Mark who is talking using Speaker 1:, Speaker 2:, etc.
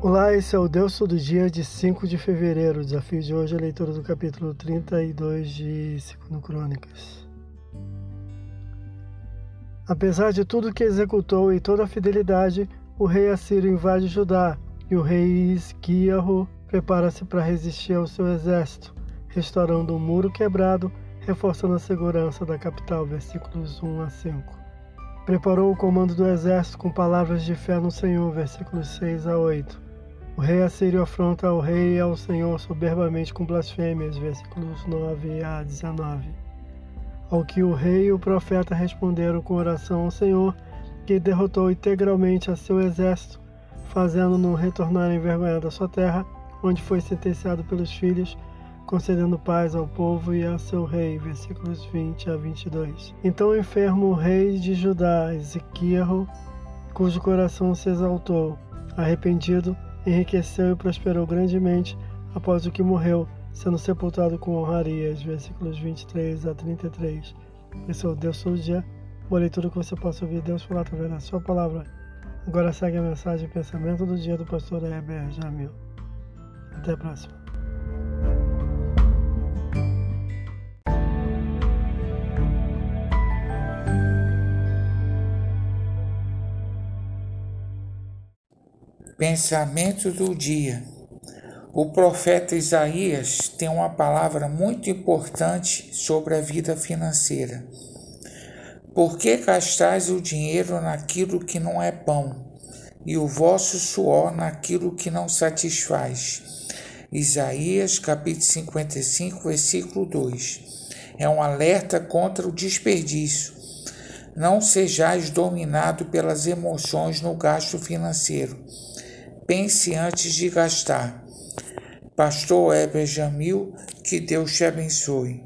Speaker 1: Olá, esse é o Deus Todo Dia de 5 de fevereiro. O desafio de hoje é a leitura do capítulo 32 de 2 Crônicas. Apesar de tudo que executou e toda a fidelidade, o rei Assírio invade Judá e o rei Isquiarro prepara-se para resistir ao seu exército, restaurando um muro quebrado, reforçando a segurança da capital. Versículos 1 a 5. Preparou o comando do exército com palavras de fé no Senhor. Versículos 6 a 8. O rei assírio afronta ao rei e ao Senhor soberbamente com blasfêmias, versículos 9 a 19. Ao que o rei e o profeta responderam com oração ao Senhor, que derrotou integralmente a seu exército, fazendo-no retornar envergonhado à sua terra, onde foi sentenciado pelos filhos, concedendo paz ao povo e ao seu rei. Versículos 20 a 22. Então o enfermo rei de Judá, Ezequiel, cujo coração se exaltou, arrependido, enriqueceu e prosperou grandemente após o que morreu, sendo sepultado com honrarias. Versículos 23 a 33. Esse é o Deus todo dia. Boa leitura que você possa ouvir Deus falar através da sua palavra. Agora segue a mensagem e pensamento do dia do pastor Heber Jamil. Até a próxima.
Speaker 2: Pensamento do dia. O profeta Isaías tem uma palavra muito importante sobre a vida financeira. Por que gastais o dinheiro naquilo que não é pão, e o vosso suor naquilo que não satisfaz? Isaías capítulo 55, versículo 2. É um alerta contra o desperdício. Não sejais dominado pelas emoções no gasto financeiro pense antes de gastar. Pastor Heber Jamil, que Deus te abençoe.